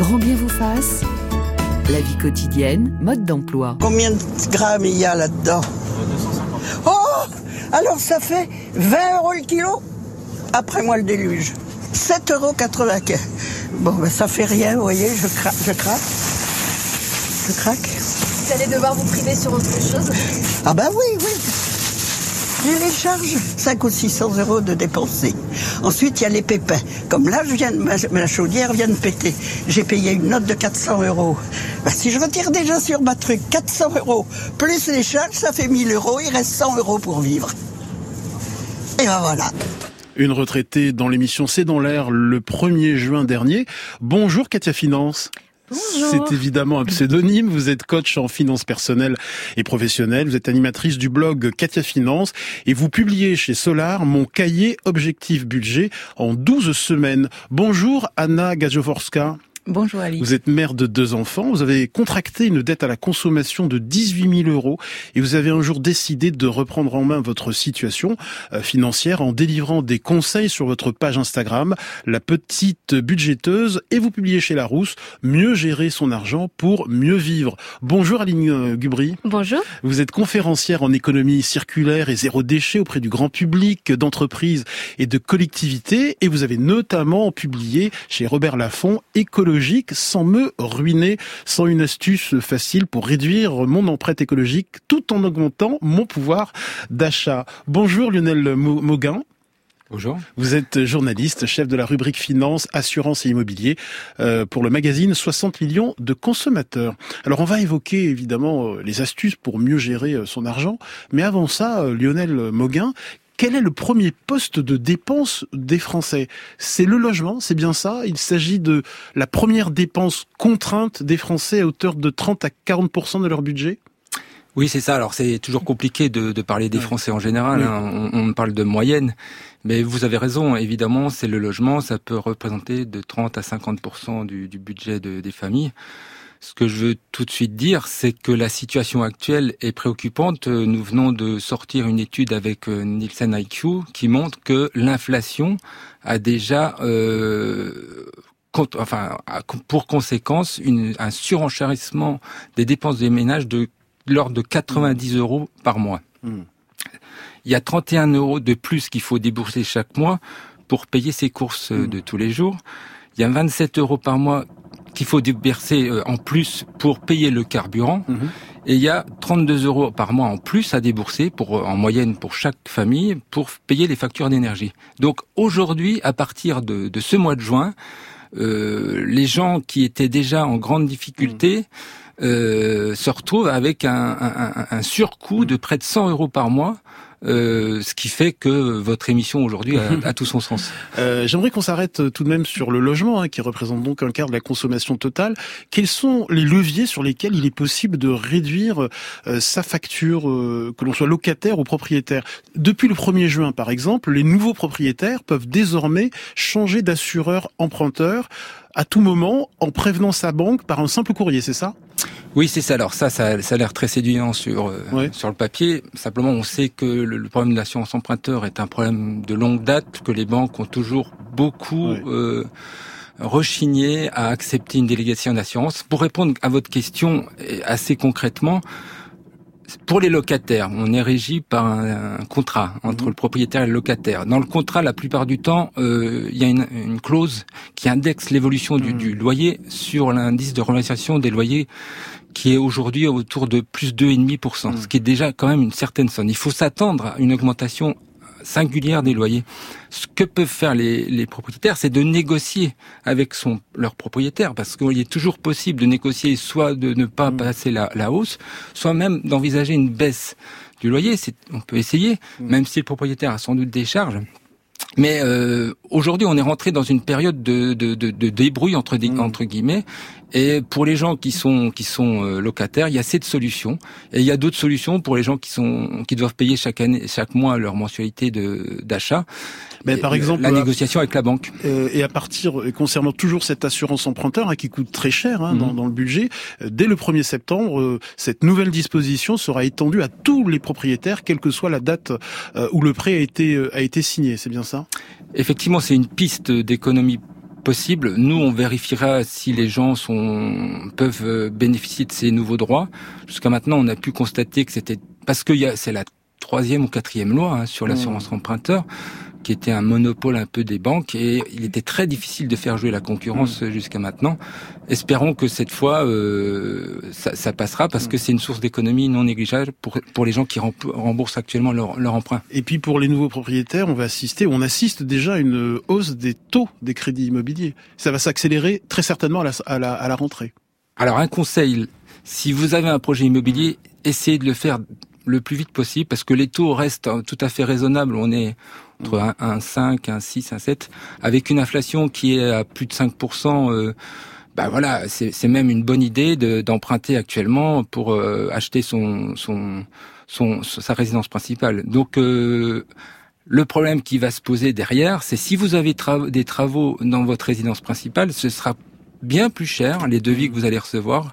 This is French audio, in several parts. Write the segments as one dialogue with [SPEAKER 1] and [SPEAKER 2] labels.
[SPEAKER 1] Grand bien vous fasse. La vie quotidienne, mode d'emploi.
[SPEAKER 2] Combien de grammes il y a là-dedans Oh Alors ça fait 20 euros le kilo Après moi le déluge. 7,80 euros. Bon, ben ça fait rien, vous voyez, je, cra je craque. Je craque.
[SPEAKER 3] Vous allez devoir vous priver sur autre chose
[SPEAKER 2] Ah ben oui, oui. J'ai les charges, 5 ou 600 euros de dépenser. Ensuite, il y a les pépins. Comme là, viens ma, ma chaudière vient de péter. J'ai payé une note de 400 euros. Ben, si je retire déjà sur ma truc 400 euros, plus les charges, ça fait 1000 euros. Il reste 100 euros pour vivre. Et ben voilà.
[SPEAKER 4] Une retraitée dans l'émission C'est dans l'air le 1er juin dernier. Bonjour Katia Finance. C'est évidemment un pseudonyme. Vous êtes coach en finance personnelle et professionnelle. Vous êtes animatrice du blog Katia Finance et vous publiez chez Solar mon cahier objectif budget en 12 semaines. Bonjour Anna Gajoworska.
[SPEAKER 5] Bonjour Ali.
[SPEAKER 4] Vous êtes mère de deux enfants, vous avez contracté une dette à la consommation de 18 000 euros et vous avez un jour décidé de reprendre en main votre situation euh, financière en délivrant des conseils sur votre page Instagram, la petite budgéteuse, et vous publiez chez Larousse Mieux gérer son argent pour mieux vivre. Bonjour Aline euh, Gubry.
[SPEAKER 3] Bonjour.
[SPEAKER 4] Vous êtes conférencière en économie circulaire et zéro déchet auprès du grand public, d'entreprises et de collectivités et vous avez notamment publié chez Robert Laffont Écologie sans me ruiner, sans une astuce facile pour réduire mon empreinte écologique tout en augmentant mon pouvoir d'achat. Bonjour Lionel Mauguin.
[SPEAKER 6] Bonjour.
[SPEAKER 4] Vous êtes journaliste, chef de la rubrique finance, assurance et immobilier euh, pour le magazine 60 millions de consommateurs. Alors on va évoquer évidemment euh, les astuces pour mieux gérer euh, son argent, mais avant ça, Lionel Mauguin, quel est le premier poste de dépense des Français? C'est le logement, c'est bien ça? Il s'agit de la première dépense contrainte des Français à hauteur de 30 à 40% de leur budget?
[SPEAKER 6] Oui, c'est ça. Alors, c'est toujours compliqué de, de, parler des Français en général. Hein. On, on, parle de moyenne. Mais vous avez raison. Évidemment, c'est le logement. Ça peut représenter de 30 à 50 du, du budget de, des familles. Ce que je veux tout de suite dire, c'est que la situation actuelle est préoccupante. Nous venons de sortir une étude avec euh, Nielsen IQ qui montre que l'inflation a déjà euh, enfin, pour conséquence une, un surenchérissement des dépenses des ménages de l'ordre de 90 euros par mois. Hmm. Il y a 31 euros de plus qu'il faut débourser chaque mois pour payer ses courses hmm. de tous les jours. Il y a 27 euros par mois qu'il faut déverser euh, en plus pour payer le carburant. Mhm. Et il y a 32 euros par mois en plus à débourser pour, euh, en moyenne pour chaque famille pour payer les factures d'énergie. Donc aujourd'hui, à partir de, de, ce mois de juin, euh, les gens qui étaient déjà en grande difficulté mhm. euh, se retrouvent avec un, un, un surcoût de près de 100 euros par mois euh, ce qui fait que votre émission aujourd'hui a, tout son sens.
[SPEAKER 4] Euh, J'aimerais qu'on s'arrête tout de même sur le logement, hein, qui représente donc un quart de la consommation totale. Quels sont les leviers sur lesquels il est possible de réduire euh, sa facture, euh, que l'on soit locataire ou propriétaire? Depuis le 1er juin, par exemple, les nouveaux propriétaires peuvent désormais changer d'assureur emprunteur à tout moment en prévenant sa banque par un simple courrier, c'est ça?
[SPEAKER 6] Oui, c'est ça. Alors ça, ça, ça a l'air très séduisant sur euh, sur le papier. Simplement, on sait que le, problème de l'assurance emprunteur est un problème de longue date, que les banques ont toujours beaucoup euh, rechigné à accepter une délégation d'assurance. Pour répondre à votre question assez concrètement, pour les locataires, on est régi par un, contrat entre le propriétaire et le locataire. Dans le contrat, la plupart du temps, euh, il y a une, une, clause qui indexe l'évolution du, du, loyer sur l'indice de revalorisation des loyers qui est aujourd'hui autour de plus 2,5%, mmh. ce qui est déjà quand même une certaine somme. Il faut s'attendre à une augmentation singulière des loyers. Ce que peuvent faire les, les propriétaires, c'est de négocier avec son leur propriétaire, parce qu'il est toujours possible de négocier, soit de ne pas mmh. passer la, la, hausse, soit même d'envisager une baisse du loyer. On peut essayer, mmh. même si le propriétaire a sans doute des charges. Mais euh, aujourd'hui, on est rentré dans une période de, de, de, de débrouille entre, entre guillemets, et pour les gens qui sont qui sont euh, locataires, il y a cette solution. Et il y a d'autres solutions pour les gens qui sont qui doivent payer chaque année, chaque mois leur mensualité de d'achat.
[SPEAKER 4] Mais par exemple,
[SPEAKER 6] la négociation avec la banque.
[SPEAKER 4] Euh, et à partir concernant toujours cette assurance emprunteur hein, qui coûte très cher hein, dans, mhm. dans, le budget, euh, dès le 1er septembre, cette nouvelle disposition sera étendue à tous les propriétaires, quelle que soit la date où le prêt a été a été signé. C'est bien ça?
[SPEAKER 6] Effectivement, c'est une piste d'économie possible. Nous, on vérifiera si les gens sont peuvent euh, bénéficier de ces nouveaux droits. Jusqu'à maintenant, on a pu constater que c'était parce que c'est la troisième ou quatrième loi hein, sur l'assurance mmh. emprunteur qui était un monopole un peu des banques et il était très difficile de faire jouer la concurrence mmh. jusqu'à maintenant. Espérons que cette fois euh, ça, ça, passera parce que c'est une source d'économie non négligeable pour, pour les gens qui remboursent actuellement leur, leur emprunt.
[SPEAKER 4] Et puis pour les nouveaux propriétaires, on va assister, on assiste déjà à une hausse des taux des crédits immobiliers. Ça va s'accélérer très certainement à la, à la, à la rentrée.
[SPEAKER 6] Alors un conseil, si vous avez un projet immobilier, essayez de le faire le plus vite possible parce que les taux restent tout à fait raisonnables. On est entre un, 5, un 6, un 7, avec une inflation qui est à plus de 5%. Euh, bah voilà, c'est même une bonne idée d'emprunter actuellement pour euh, acheter son, son, son, sa résidence principale. Donc euh, le problème qui va se poser derrière, c'est si vous avez des travaux dans votre résidence principale, ce sera bien plus cher les devis que vous allez recevoir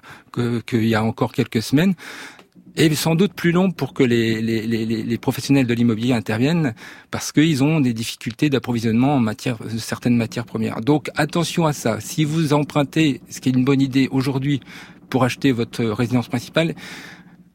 [SPEAKER 6] qu'il y a encore quelques semaines et sans doute plus long pour que les, les, les, professionnels de l'immobilier interviennent parce qu'ils ont des difficultés d'approvisionnement en matière de certaines matières premières. Donc attention à ça. Si vous empruntez, ce qui est une bonne idée aujourd'hui pour acheter votre résidence principale,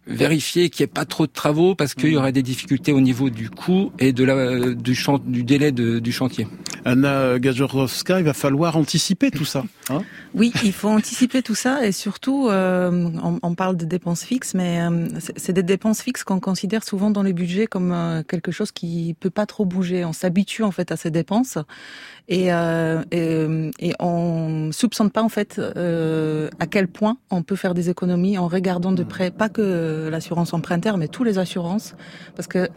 [SPEAKER 6] vérifier qu'il n'y ait pas trop de travaux parce qu'il y aurait des difficultés au niveau du coût et de la, du, champ, du délai de, du chantier.
[SPEAKER 4] Anna Gajorowska, il va falloir anticiper tout ça. Hein?
[SPEAKER 5] Oui, il faut anticiper tout ça et surtout, euh, on, on, parle de dépenses fixes, mais euh, c'est des dépenses fixes qu'on considère souvent dans les budgets comme euh, quelque chose qui peut pas trop bouger. On s'habitue en fait à ces dépenses et, euh, et, et, on soupçonne pas en fait à quel point on peut faire des économies en regardant de près, pas que l'assurance emprunteur, mais tous les assurances, parce que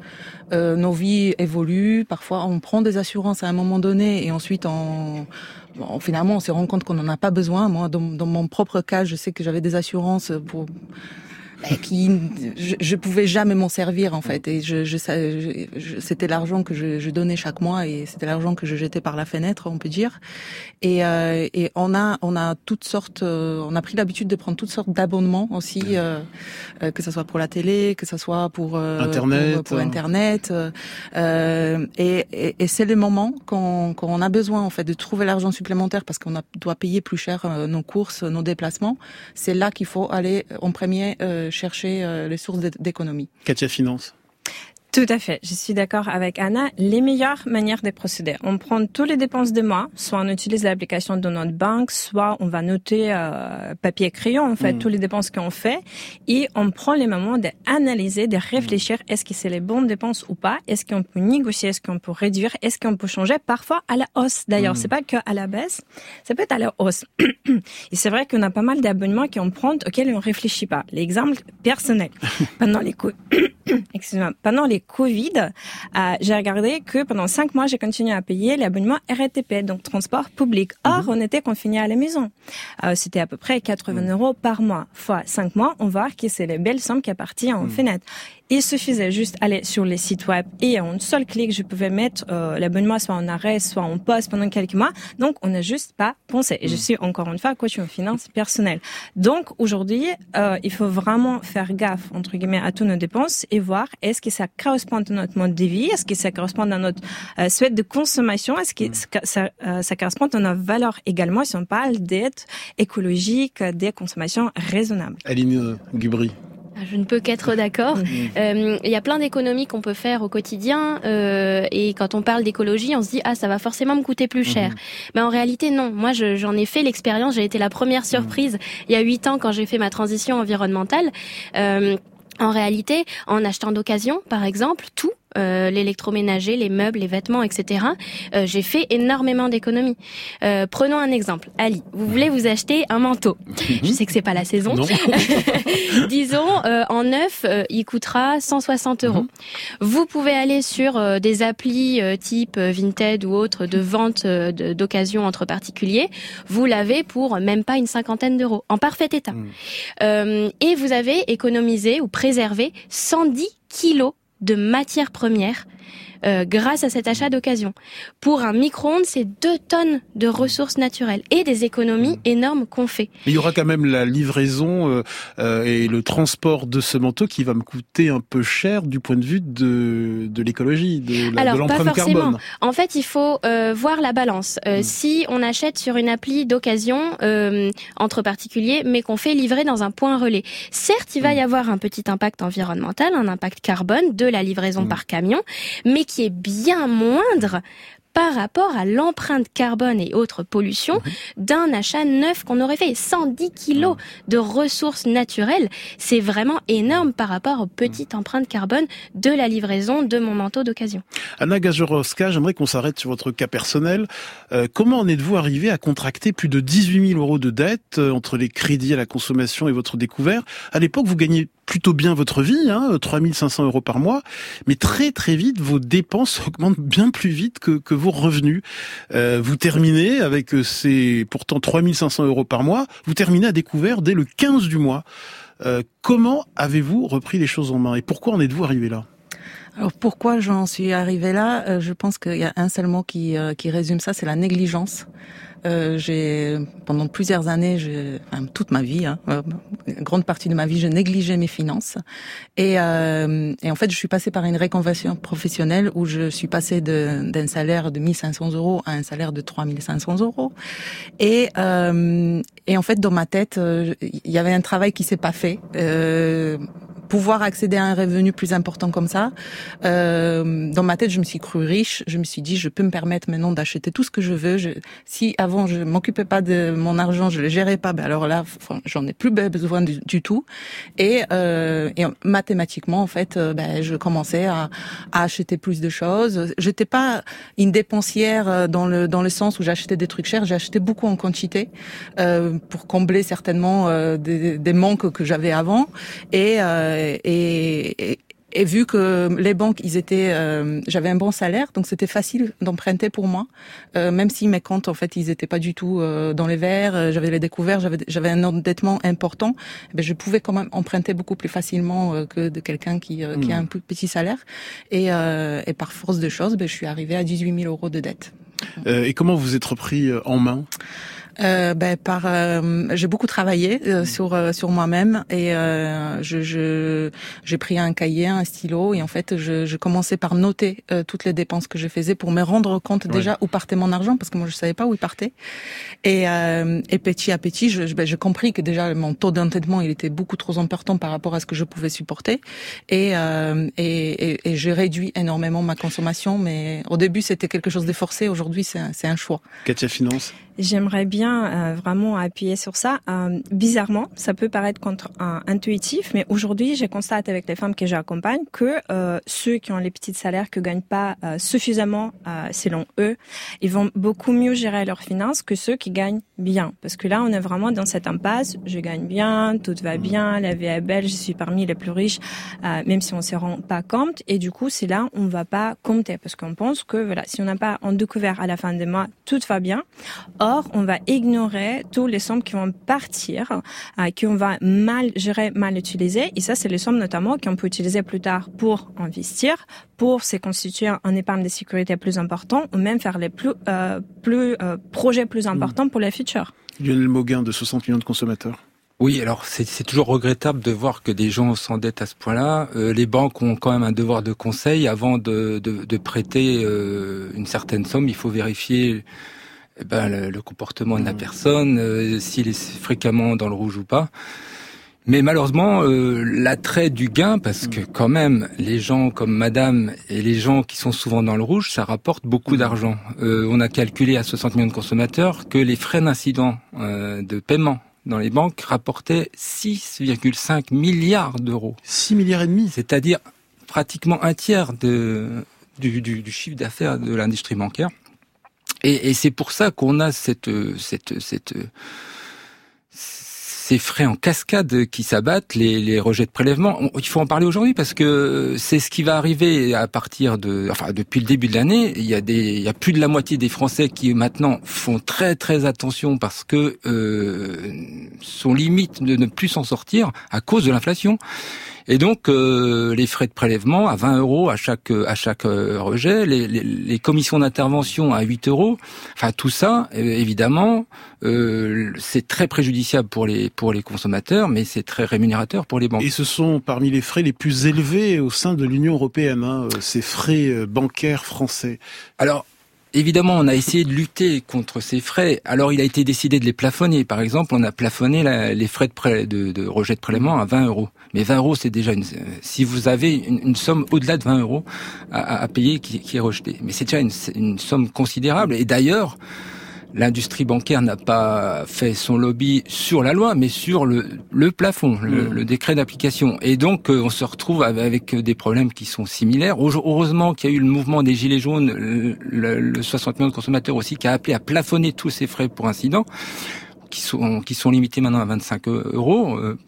[SPEAKER 5] nos vies évoluent. Parfois, on prend des assurances à un moment donné et ensuite on, finalement on se rend compte qu'on n'en a pas besoin. Moi, dans, dans, mon propre cas, je sais que j'avais des assurances pour qui je, je pouvais jamais m'en servir en fait. Et je, je, je c'était l'argent que je, je, donnais chaque mois et c'était l'argent que je jetais par la fenêtre on peut dire. Et, euh, et on a on a toutes sortes euh, on a pris l'habitude de prendre toutes sortes d'abonnements aussi euh, euh que ce soit pour la télé que ce soit pour
[SPEAKER 4] euh, internet
[SPEAKER 5] pour, internet et, et, et c'est le moment quand, quand on a besoin en fait de trouver l'argent supplémentaire parce qu'on doit payer plus cher nos courses nos déplacements. C'est là qu'il faut aller en premier chercher euh, les sources d'économie.
[SPEAKER 4] Katia Finance.
[SPEAKER 7] Tout à fait, je suis d'accord avec Anna. Les meilleures manières de procéder, on prend toutes les dépenses de mois, soit on utilise l'application de notre banque, soit on va noter euh, papier crayon en fait mm. toutes les dépenses qu'on fait, et on prend les moments d'analyser, de réfléchir, est-ce que c'est les bonnes dépenses ou pas, est-ce qu'on peut négocier, est-ce qu'on peut réduire, est-ce qu'on peut changer, parfois à la hausse. D'ailleurs, mm. c'est pas que à la baisse, ça peut être à la hausse. et c'est vrai qu'on a pas mal d'abonnements qu'on prend auxquels on réfléchit pas. L'exemple personnel pendant les excusez-moi, pendant les Covid, euh, j'ai regardé que pendant cinq mois, j'ai continué à payer l'abonnement RTP, donc transport public. Or, mhm. on était confiné à la maison. Euh, C'était à peu près 80 mhm. euros par mois. Fois cinq mois, on voit que c'est les belles sommes qui appartiennent en mhm. fenêtre. Il suffisait juste aller sur les sites web et en un seul clic, je pouvais mettre euh, l'abonnement soit en arrêt, soit en poste pendant quelques mois. Donc, on n'a juste pas pensé. Et je suis encore une fois coach en finance personnelle. Donc, aujourd'hui, euh, il faut vraiment faire gaffe, entre guillemets, à toutes nos dépenses et voir est-ce que ça correspond à notre mode de vie, est-ce que ça correspond à notre euh, souhait de consommation, est-ce que ça, euh, ça correspond à nos valeurs également si on parle d'aide écologique, des consommations raisonnables.
[SPEAKER 4] Aline Gubry.
[SPEAKER 8] Ah, je ne peux qu'être d'accord. Euh, il y a plein d'économies qu'on peut faire au quotidien euh, et quand on parle d'écologie, on se dit ah ça va forcément me coûter plus cher. Mhm. Mais en réalité non. Moi j'en ai fait l'expérience. J'ai été la première surprise il y a huit ans quand j'ai fait ma transition environnementale. Euh, en réalité, en achetant d'occasion, par exemple, tout, euh, l'électroménager, les meubles, les vêtements, etc. Euh, j'ai fait énormément d'économies. Euh, prenons un exemple. Ali, vous voulez vous acheter un manteau. Je sais que c'est pas la saison. Disons, en neuf, il coûtera 160 euros. Mhm. Vous pouvez aller sur des applis type Vinted ou autres de vente d'occasion entre particuliers. Vous l'avez pour même pas une cinquantaine d'euros, en parfait état. Mhm. et vous avez économisé ou préservé 110 kilos de matières premières euh, grâce à cet achat d'occasion. Pour un micro-ondes, c'est 2 tonnes de ressources naturelles et des économies énormes qu'on fait.
[SPEAKER 4] il y aura quand même la livraison euh, euh, et le transport de ce manteau qui va me coûter un peu cher du point de vue de, de l'écologie, de, l'empreinte carbone.
[SPEAKER 8] En fait, il faut voir la balance. Mm. Si on achète sur une appli d'occasion entre particuliers, mais qu'on fait livrer dans un point relais, certes, il va y mm. avoir un petit impact environnemental, un impact carbone de la livraison mm. par camion, mais qui est bien moindre par rapport à l'empreinte carbone et autres pollutions mhm. d'un achat neuf qu'on aurait fait. 110 kilos de ressources naturelles, c'est vraiment énorme par rapport aux petites mhm. empreintes carbone de la livraison de mon manteau d'occasion.
[SPEAKER 4] Anna Gajorowska, j'aimerais qu'on s'arrête sur votre cas personnel. Euh, comment en êtes-vous arrivé à contracter plus de 18 000 euros de dettes euh, entre les crédits à la consommation et votre découvert? À l'époque, vous gagnez plutôt bien votre vie, hein, 3500 euros par mois, mais très très vite, vos dépenses augmentent bien plus vite que, que vos revenus. Euh, vous terminez avec euh, ces pourtant 3500 euros par mois, vous terminez à découvert dès le 15 du mois. Euh, comment avez-vous repris les choses en main et pourquoi en êtes-vous arrivé là?
[SPEAKER 5] Alors pourquoi j'en suis arrivé là? Euh, Je pense qu'il y a un seul mot qui, qui résume ça, c'est la négligence. Euh, j'ai pendant plusieurs années, enfin, toute ma vie, hein, euh, grande partie de ma vie, je négligeais mes finances. Et, euh, et, en fait, je suis passée par une réconversion professionnelle où je suis passée d'un salaire de 1500 euros à un salaire de 3500 euros. Et, euh, et en fait, dans ma tête, euh, il y avait un travail qui s'est pas fait. Pouvoir accéder à un revenu plus important comme ça. Euh, dans ma tête, je me suis cru riche. Je me suis dit, je peux me permettre maintenant d'acheter tout ce que je veux. Si avant je m'occupais pas de mon argent, je le gérais pas, ben alors là, j'en ai plus besoin du, tout. Et, euh, et, mathématiquement, en fait, euh, ben, je commençais à, à, acheter plus de choses. J'étais pas une dépensière euh, dans le dans le sens où j'achetais des trucs chers. J'achetais beaucoup en quantité euh, pour combler certainement euh, des, des, manques que j'avais avant. Et euh, et, et, vu que les banques, ils étaient, euh, j'avais un bon salaire, donc c'était facile d'emprunter pour moi, euh, même si mes comptes en fait ils étaient pas du tout euh, dans les verts, j'avais les découverts, j'avais j'avais un endettement important, mais je pouvais quand même emprunter beaucoup plus facilement que de quelqu'un qui, qui a hmm. un petit salaire. Et, et par force de choses, ben, je suis arrivée à 18 000 euros de dette.
[SPEAKER 4] et comment vous êtes repris en main?
[SPEAKER 5] Euh, ben, par, euh, j'ai beaucoup travaillé euh, mm. sur euh, sur moi-même et je, je j'ai pris un cahier, un stylo et en fait je, je commençais par noter toutes les dépenses que je faisais pour me rendre compte déjà où partait mon argent parce que moi je savais pas où il partait et, et petit à petit je ben, j'ai compris que déjà mon taux d'entêtement il était beaucoup trop important par rapport à ce que je pouvais supporter et et, et, et j'ai réduit énormément ma consommation mais au début c'était quelque chose de forcé aujourd'hui c'est c'est un choix.
[SPEAKER 4] Katia Finance?
[SPEAKER 7] J'aimerais bien euh, vraiment appuyer sur ça. Euh, bizarrement, ça peut paraître contre-intuitif, mais aujourd'hui, je constate avec les femmes que j'accompagne que euh, ceux qui ont les petits salaires, qui gagnent pas suffisamment, selon eux, ils vont beaucoup mieux gérer leurs finances que ceux qui gagnent bien. Parce que là, on est vraiment dans cette impasse. Je gagne bien, tout va bien, la vie est belle, je suis parmi les plus riches, même si on se rend pas compte. Et du coup, c'est là, on va pas compter parce qu'on pense que voilà, si on n'a pas en découvert à la fin des mois, tout va bien. Or, on va ignorer tous les sommes qui vont partir, euh, qu'on va mal gérer, mal utiliser. Et ça, c'est les sommes notamment qu'on peut utiliser plus tard pour investir, pour se constituer un épargne de sécurité plus important, ou même faire les plus, euh, plus euh, projets plus importants pour les
[SPEAKER 4] Lionel Mauguin de 60 millions de consommateurs.
[SPEAKER 6] Oui, alors c'est toujours regrettable de voir que des gens s'endettent à ce point-là. Euh, les banques ont quand même un devoir de conseil avant de, de, de prêter euh, une certaine somme. Il faut vérifier eh ben, le, comportement de la mmh. personne, euh, s'il est fréquemment dans le rouge ou pas. Mais malheureusement, euh, l'attrait du gain, parce que mmh. quand même, les gens comme Madame et les gens qui sont souvent dans le rouge, ça rapporte beaucoup mmh. d'argent. Euh, on a calculé à 60 millions de consommateurs que les frais d'incident de paiement dans les banques rapportaient 6,5 milliards d'euros.
[SPEAKER 4] 6 milliards et demi
[SPEAKER 6] C'est-à-dire pratiquement un tiers de, du, du, du chiffre d'affaires de l'industrie bancaire. Et, et c'est pour ça qu'on a cette, cette, cette, ces frais en cascade qui s'abattent, les, les, rejets de prélèvement. Il faut en parler aujourd'hui parce que c'est ce qui va arriver à partir de, enfin depuis le début de l'année. Il y a des, il y a plus de la moitié des Français qui maintenant font très très attention parce que euh, sont limite de ne plus s'en sortir à cause de l'inflation. Et donc les frais de prélèvement à 20 euros à chaque à chaque rejet, les, les, les commissions d'intervention à 8 euros. Enfin tout ça, évidemment, c'est très préjudiciable pour les pour les consommateurs, mais c'est très rémunérateur pour les banques.
[SPEAKER 4] Et ce sont parmi les frais les plus élevés au sein de l'Union européenne, hein, ces frais bancaires français.
[SPEAKER 6] Alors Évidemment, on a essayé de lutter contre ces frais. Alors, il a été décidé de les plafonner. Par exemple, on a plafonné les frais de, rejet de prélèvement à 20 euros. Mais 20 euros, c'est déjà une. Si vous avez une, somme au-delà de 20 euros à, payer qui, est rejetée, mais c'est déjà une, une somme considérable. Et d'ailleurs, l'industrie bancaire n'a pas fait son lobby sur la loi, mais sur le, le plafond, le, mmh. décret d'application. Et donc, euh, on se retrouve avec des problèmes qui sont similaires. Heureusement qu'il y a eu le mouvement des Gilets jaunes, le, le 60 millions de consommateurs aussi, qui a appelé à plafonner tous ces frais pour incident, qui sont, qui sont limités maintenant à 25 euros. Euh,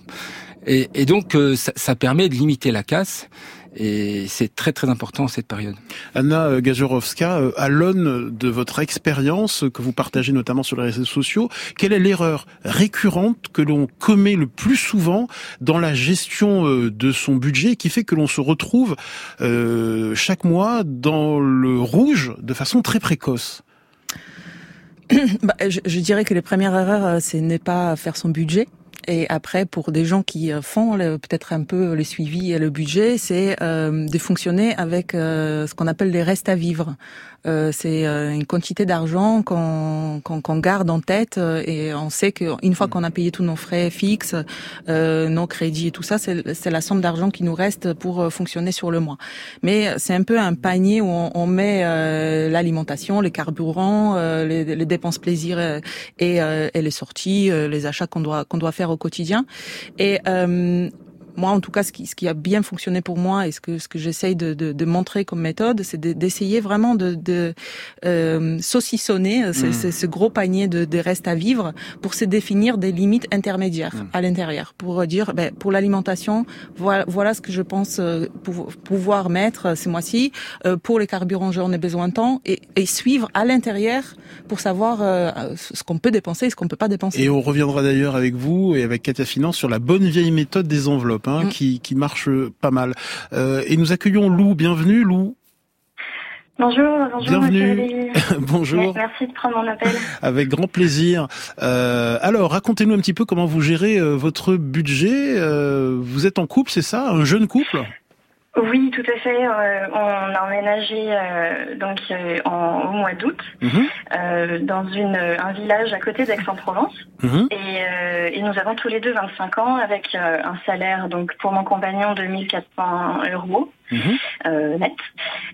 [SPEAKER 6] et, et donc, euh, ça, ça permet de limiter la casse. Et c'est très très important cette période.
[SPEAKER 4] Anna Gajorowska, euh, à l'aune de votre expérience que vous partagez notamment sur les réseaux sociaux, quelle est l'erreur récurrente que l'on commet le plus souvent dans la gestion euh, de son budget qui fait que l'on se retrouve euh, chaque mois dans le rouge de façon très précoce?
[SPEAKER 5] Bah, je, je, dirais que les premières erreurs, c'est ne pas faire son budget. Et après, pour des gens qui euh, font peut-être un peu le suivi et le budget, c'est euh, de fonctionner avec euh, ce qu'on appelle les restes à vivre. Euh, c'est euh, une quantité d'argent qu'on qu'on garde en tête euh, et on sait qu'une fois qu'on a payé tous nos frais fixes, nos crédits et tout ça, c'est la somme d'argent qui nous reste pour fonctionner sur le mois. Mais c'est un peu un panier où on, on met l'alimentation, les carburants, les, les, dépenses plaisir et, et les sorties, les achats qu'on doit qu'on doit faire au quotidien. Et moi, en tout cas, ce qui, ce qui a bien fonctionné pour moi et ce que, ce que j'essaye de, de, de, montrer comme méthode, c'est d'essayer vraiment de, de euh, saucissonner euh, ce, ce, gros panier de, de restes à vivre pour se définir des limites intermédiaires mm. à l'intérieur, pour dire, ben, pour l'alimentation, voilà, voilà ce que je pense euh, pouvoir mettre euh, ce mois-ci. pour les carburants, j'en ai besoin de temps et, et suivre à l'intérieur pour savoir ce qu'on peut dépenser et ce qu'on peut pas dépenser.
[SPEAKER 4] Et on reviendra d'ailleurs avec vous et avec Katia Finance sur la bonne vieille méthode des enveloppes. Hein, mm. qui, qui, marche pas mal. Euh, et nous accueillons Lou. Bienvenue, Lou.
[SPEAKER 9] Bonjour, bonjour.
[SPEAKER 4] Bienvenue. bonjour.
[SPEAKER 9] Merci de prendre mon appel.
[SPEAKER 4] Avec grand plaisir. Euh, alors, racontez-nous un petit peu comment vous gérez euh, votre budget. Euh, vous êtes en couple, c'est ça? Un jeune couple?
[SPEAKER 9] Oui, tout à fait. Euh, on a emménagé euh, donc euh, en, au mois d'août mhm. dans une, un village à côté d'Aix-en-Provence. Mhm. Et, et, nous avons tous les deux 25 ans avec un salaire donc pour mon compagnon de 1400 euros mhm. net.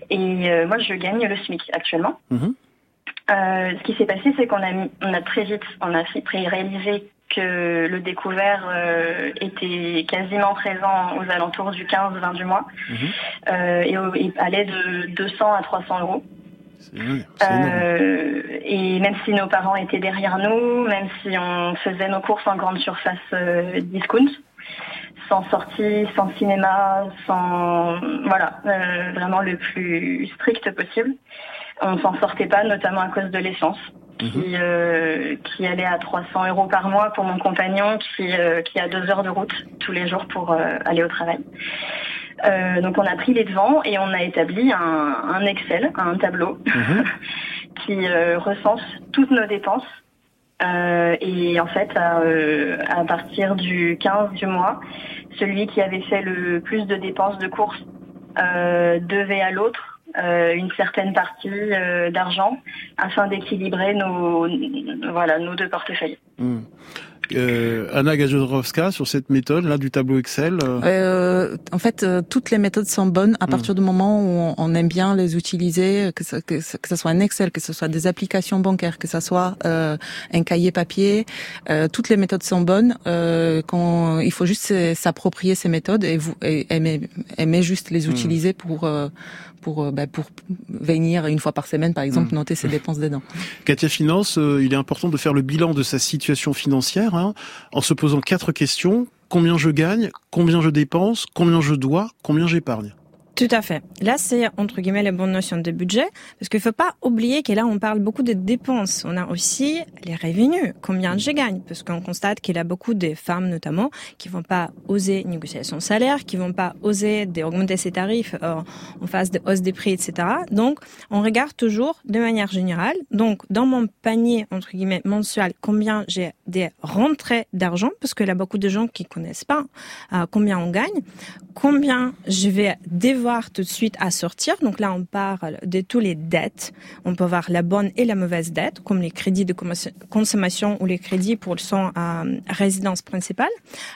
[SPEAKER 9] Et moi, je gagne le SMIC actuellement. ce qui s'est passé, c'est qu'on a, on a très vite, on a réalisé que le découvert euh, était quasiment présent aux alentours du 15-20 du mois mhm. euh, et, allait de 200 à 300 euros. Euh, et même si nos parents étaient derrière nous, même si on faisait nos courses en grande surface euh, discount, sans sortie, sans cinéma, sans voilà, euh, vraiment le plus strict possible, on s'en sortait pas, notamment à cause de l'essence qui, mhm. euh, qui allait à 300 euros par mois pour mon compagnon qui, euh, qui a deux heures de route tous les jours pour euh, aller au travail. Euh, donc on a pris les devants et on a établi un, un Excel, un tableau mhm. qui recense toutes nos dépenses. et en fait, à, à, partir du 15 du mois, celui qui avait fait le plus de dépenses de course devait à l'autre euh, une certaine partie euh, d'argent afin d'équilibrer nos, voilà, nos deux portefeuilles.
[SPEAKER 4] Hmm. Euh, Anna Gajodrowska sur cette méthode là du tableau Excel
[SPEAKER 5] euh... euh En fait, euh, toutes les méthodes sont bonnes à hmm. partir du moment où on, aime bien les utiliser, que ce, que, que soit un Excel, que ce soit des applications bancaires, que ce soit euh, un cahier papier. toutes les méthodes sont bonnes. quand il faut juste s'approprier ces méthodes et, vous, et aimer, aimer juste les hmm. utiliser pour pour bah, pour venir une fois par semaine, par exemple, hmm. noter ses dépenses dedans.
[SPEAKER 4] Katia Finance, il est important de faire le bilan de sa situation financière Hein, en se posant quatre questions. Combien je gagne Combien je dépense Combien je dois Combien j'épargne?
[SPEAKER 7] Tout à fait. Là, c'est entre guillemets les bonnes notions de budget, parce qu'il faut pas oublier que là, on parle beaucoup de dépenses. On a aussi les revenus, combien je gagne, parce qu'on constate qu'il y a beaucoup de femmes notamment qui vont pas oser négocier son salaire, qui vont pas oser d'augmenter ses tarifs euh, en face de hausse des prix, etc. Donc, on regarde toujours de manière générale. Donc, dans mon panier entre guillemets mensuel, combien j'ai des rentrées d'argent, parce qu'il y a beaucoup de gens qui connaissent pas euh, combien on gagne, combien je vais devoir tout de suite à sortir. Donc là, on parle de tous les dettes. On peut voir la bonne et la mauvaise dette, comme les crédits de consommation ou les crédits pour son euh, résidence principale.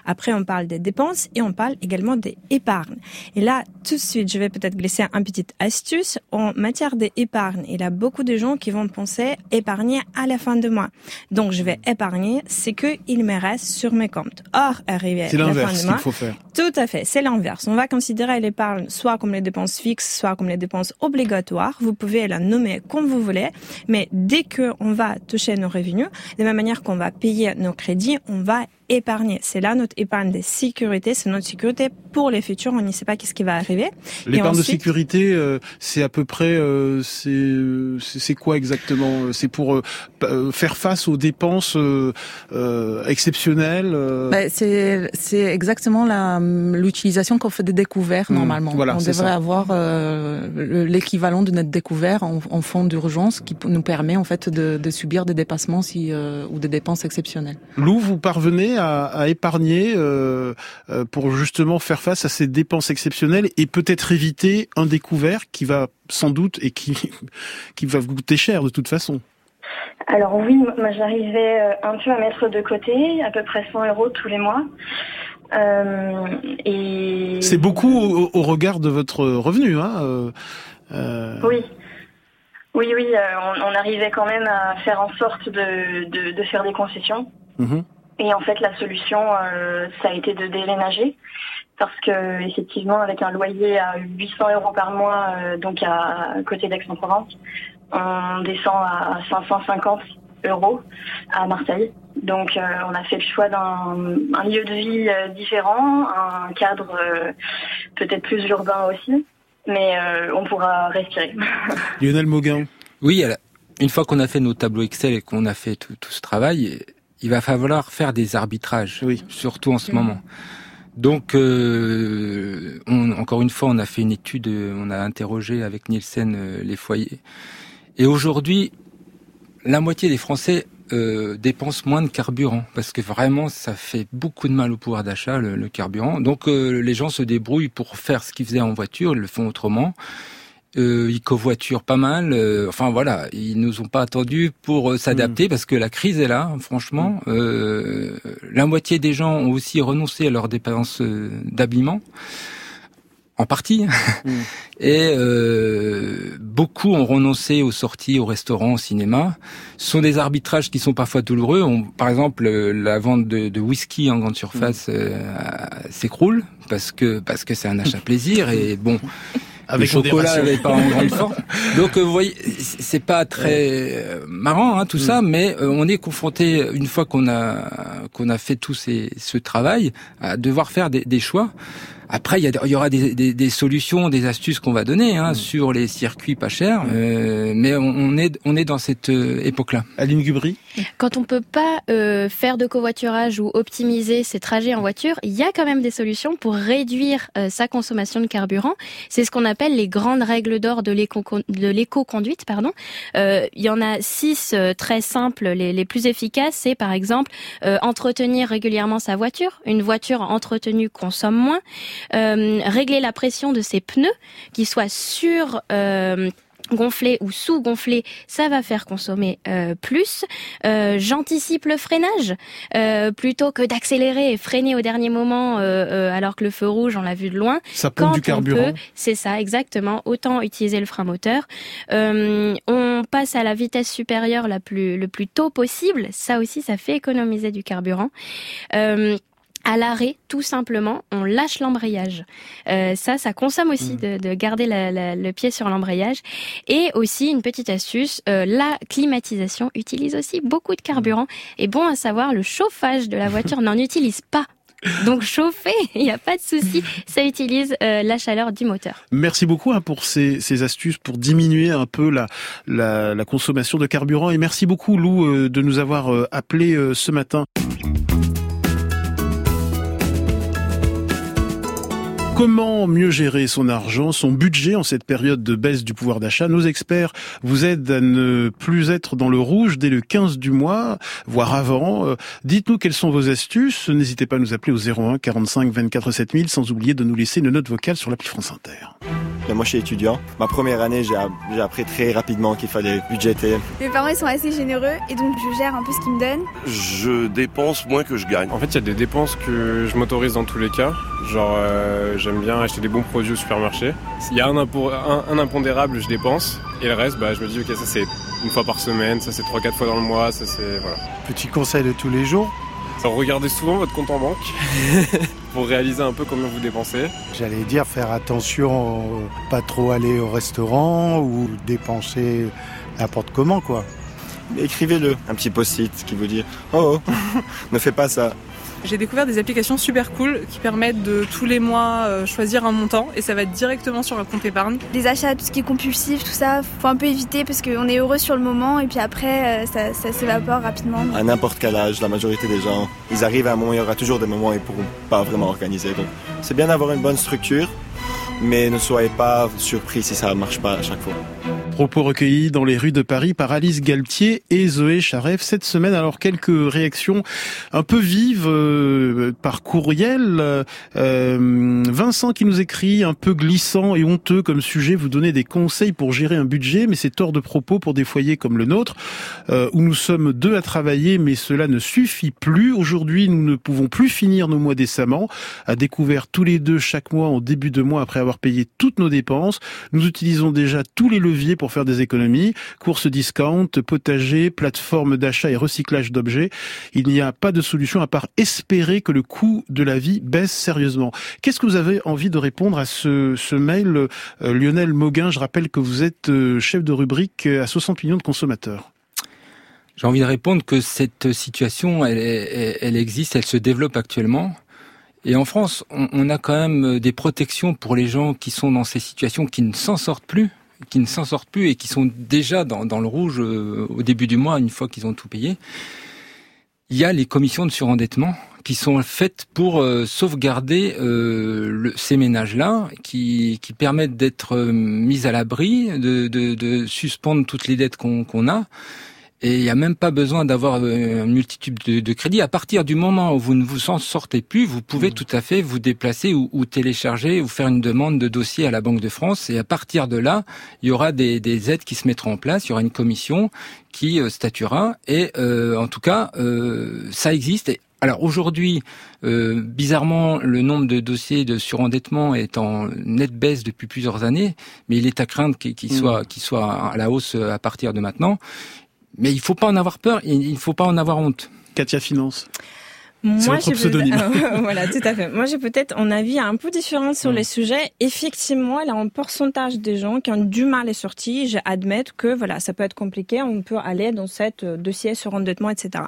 [SPEAKER 7] Après, on parle des dépenses et on parle également des épargnes. Et là, tout de suite, je vais peut-être glisser un petit astuce. En matière d'épargne, il y a beaucoup de gens qui vont penser épargner à la fin de mois. Donc, je vais épargner ce qu'il me reste sur mes comptes. Or, arrivé à la fin de mois,
[SPEAKER 4] faut faire.
[SPEAKER 7] Tout à fait, c'est l'inverse. On va considérer l'épargne soit comme les dépenses fixes, soit comme les dépenses obligatoires. Vous pouvez la nommer comme vous voulez, mais dès que on va toucher nos revenus, de la même manière qu'on va payer nos crédits, on va épargner. C'est là notre épargne de sécurité, c'est notre sécurité pour les futurs. On ne sait pas qu'est-ce qui va arriver.
[SPEAKER 4] L'épargne de sécurité, euh, c'est à peu près, euh, c'est quoi exactement? C'est pour euh, faire face aux dépenses exceptionnelles.
[SPEAKER 5] Bah, c'est exactement l'utilisation qu'on fait des découvertes mmh, normalement.
[SPEAKER 4] Voilà,
[SPEAKER 5] On devrait avoir l'équivalent de notre découvert en, en fonds d'urgence qui nous permet en fait de, de subir des dépassements si, ou des dépenses exceptionnelles.
[SPEAKER 4] Lou, vous parvenez à, épargner euh, euh, pour justement faire face à ces dépenses exceptionnelles et peut-être éviter un découvert qui va sans doute et qui, qui va vous coûter cher de toute façon
[SPEAKER 9] alors oui, moi j'arrivais euh, un peu à mettre de côté, à peu près 100 euros tous les mois. et...
[SPEAKER 4] C'est beaucoup au, regard de votre revenu, hein
[SPEAKER 9] Oui. Oui, oui, on, arrivait quand même à faire en sorte de, de, faire des concessions. Mmh. Et en fait, la solution, euh, ça a été de déménager parce que effectivement, avec un loyer à 800 euros par mois, euh, donc à, côté d'Aix-en-Provence, on descend à 550 euros à Marseille. Donc, euh, on a fait le choix d'un lieu de vie différent, un cadre peut-être plus urbain aussi, mais on pourra respirer.
[SPEAKER 4] Lionel Mauguin.
[SPEAKER 6] Oui, une fois qu'on a fait nos tableaux Excel et qu'on a fait tout, tout ce travail, il va falloir faire des arbitrages, oui. surtout en ce moment. Donc, euh, on, encore une fois, on a fait une étude, on a interrogé avec Nielsen euh, les foyers. Et aujourd'hui, la moitié des Français euh, dépensent moins de carburant parce que vraiment, ça fait beaucoup de mal au pouvoir d'achat le, le, carburant. Donc, euh, les gens se débrouillent pour faire ce qu'ils faisaient en voiture, ils le font autrement euh, ils covoiturent pas mal. Euh, enfin voilà, ils nous ont pas attendu pour euh, s'adapter mm. parce que la crise est là. Franchement, mm. euh, la moitié des gens ont aussi renoncé à leurs dépenses d'habillement, en partie, mm. et beaucoup ont renoncé aux sorties, au restaurant, au cinéma. Ce sont des arbitrages qui sont parfois douloureux. par exemple, la vente de, de, whisky en grande surface s'écroule parce que parce que c'est un achat plaisir et bon avec le chocolat avait pas en grande forme. Donc euh, vous voyez, c'est pas très euh, marrant hein, tout ça, mm. mais euh, on est confronté une fois qu'on a qu'on a fait tout ces, ce travail à devoir faire des, des choix. Après, il y, aura des, solutions, des astuces qu'on va donner hein, mm. sur les circuits pas chers, mm. euh, mais on, est on est dans cette euh, époque-là.
[SPEAKER 4] Aline Gubry
[SPEAKER 8] Quand on peut pas euh, faire de covoiturage ou optimiser ses trajets en voiture, il y a quand même des solutions pour réduire sa consommation de carburant. C'est ce qu'on appelle les grandes règles d'or de l'éco-conduite. Pardon. il y en a six très simples, les, les plus efficaces. C'est par exemple entretenir régulièrement sa voiture. Une voiture entretenue consomme moins. Euh, régler la pression de ses pneus, qui soient sur euh, gonflé ou sous-gonflé, ça va faire consommer euh, plus. J'anticipe le freinage plutôt que d'accélérer et freiner au dernier moment alors que le feu rouge, on l'a vu de loin.
[SPEAKER 4] Ça pompe du carburant.
[SPEAKER 8] C'est ça, exactement. Autant utiliser le frein moteur. on passe à la vitesse supérieure la plus le plus tôt possible. Ça aussi, ça fait économiser du carburant à l'arrêt, tout simplement, on lâche l'embrayage. Euh, ça, ça consomme aussi mm. de, garder le pied sur l'embrayage. Et aussi, une petite astuce, euh, la climatisation utilise aussi beaucoup de carburant. Et bon à savoir, le chauffage de la voiture n'en utilise pas Donc chauffer, il n'y a pas de souci, ça utilise euh, la chaleur du moteur.
[SPEAKER 4] Merci beaucoup hein, pour ces, ces, astuces pour diminuer un peu la, la, la, consommation de carburant et merci beaucoup Lou euh, de nous avoir euh, appelé ce matin. Comment mieux gérer son argent, son budget en cette période de baisse du pouvoir d'achat? Nos experts vous aident à ne plus être dans le rouge dès le 15 du mois, voire avant. Euh, dites-nous quelles sont vos astuces. N'hésitez pas à nous appeler au 01 45 24 7000 sans oublier de nous laisser une note vocale sur l'appli France Inter.
[SPEAKER 10] Moi, je suis étudiant. Ma première année, j'ai appris très rapidement qu'il fallait budgéter.
[SPEAKER 3] Mes parents, ils sont assez généreux et donc je gère un peu ce qu'ils me donnent.
[SPEAKER 11] Je dépense moins que je gagne.
[SPEAKER 12] En fait, il y a des dépenses que je m'autorise dans tous les cas. Genre, euh, j'aime bien acheter des bons produits au supermarché. S'il y a un, un, impondérable, je dépense. Et le reste, bah, je me dis, ok, ça c'est une fois par semaine, ça c'est 3-4 fois dans le mois, ça c'est. Voilà.
[SPEAKER 13] Petit conseil de tous les jours
[SPEAKER 12] Regardez souvent votre compte en banque pour réaliser un peu combien vous dépensez.
[SPEAKER 13] J'allais dire faire attention, pas trop aller au restaurant ou dépenser n'importe comment quoi.
[SPEAKER 10] Écrivez-le, un petit post-it qui vous dit Oh, oh ne fais pas ça.
[SPEAKER 14] J'ai découvert des applications super cool qui permettent de tous les mois euh, choisir un montant et ça va directement sur un compte épargne.
[SPEAKER 3] Les achats, tout ce qui est compulsif, tout ça, faut un peu éviter parce qu'on est heureux sur le moment et puis après euh, ça, ça s'évapore rapidement.
[SPEAKER 10] À n'importe quel âge, la majorité des gens, ils arrivent à un moment, il y aura toujours des moments où ils pourront pas vraiment organiser. Donc c'est bien d'avoir une bonne structure, mais ne soyez pas surpris si ça marche pas à chaque fois.
[SPEAKER 4] Propos recueillis dans les rues de Paris par Alice Galtier et Zoé Charef cette semaine. Alors quelques réactions un peu vives euh, par courriel. Euh, Vincent qui nous écrit un peu glissant et honteux comme sujet. Vous donnez des conseils pour gérer un budget, mais c'est hors de propos pour des foyers comme le nôtre euh, où nous sommes deux à travailler, mais cela ne suffit plus. Aujourd'hui, nous ne pouvons plus finir nos mois décemment. À découvert tous les deux chaque mois en début de mois après avoir payé toutes nos dépenses. Nous utilisons déjà tous les leviers pour faire des économies, courses discount, potager, plateforme d'achat et recyclage d'objets. Il n'y a pas de solution à part espérer que le coût de la vie baisse sérieusement. Qu'est-ce que vous avez envie de répondre à ce, mail, euh, Lionel Mauguin Je rappelle que vous êtes euh, chef de rubrique à 60 millions de consommateurs.
[SPEAKER 6] J'ai envie de répondre que cette situation, elle, existe, elle se développe actuellement. Et en France, on, on, a quand même des protections pour les gens qui sont dans ces situations qui ne s'en sortent plus qui ne s'en sortent plus et qui sont déjà dans, dans le rouge euh, au début du mois, une fois qu'ils ont tout payé. Il y a les commissions de surendettement qui sont faites pour euh, sauvegarder euh, le, ces ménages-là, qui, qui permettent d'être mis à l'abri, de, de, de, suspendre toutes les dettes qu'on a et il n'y a même pas besoin d'avoir euh, une multitude de, de, crédits. À partir du moment où vous ne vous en sortez plus, vous pouvez mmh. tout à fait vous déplacer ou, ou, télécharger ou faire une demande de dossier à la Banque de France. Et à partir de là, il y aura des, des aides qui se mettront en place. Il y aura une commission qui euh, statuera. Et euh, en tout cas, euh, ça existe. alors aujourd'hui, euh, bizarrement, le nombre de dossiers de surendettement est en nette baisse depuis plusieurs années, mais il est à craindre qu'il mmh. soit, qu'il soit à la hausse à partir de maintenant. Mais il faut pas en avoir peur, il ne faut pas en avoir honte.
[SPEAKER 4] Katia Finance.
[SPEAKER 7] Moi, votre pseudonyme. voilà, tout à fait. Moi, j'ai peut-être un avis un peu différent sur les sujets. Effectivement, il y a un pourcentage des gens qui ont du mal à sortir. J'admets que voilà, ça peut être compliqué. On peut aller dans cette euh, dossier sur endettement, etc.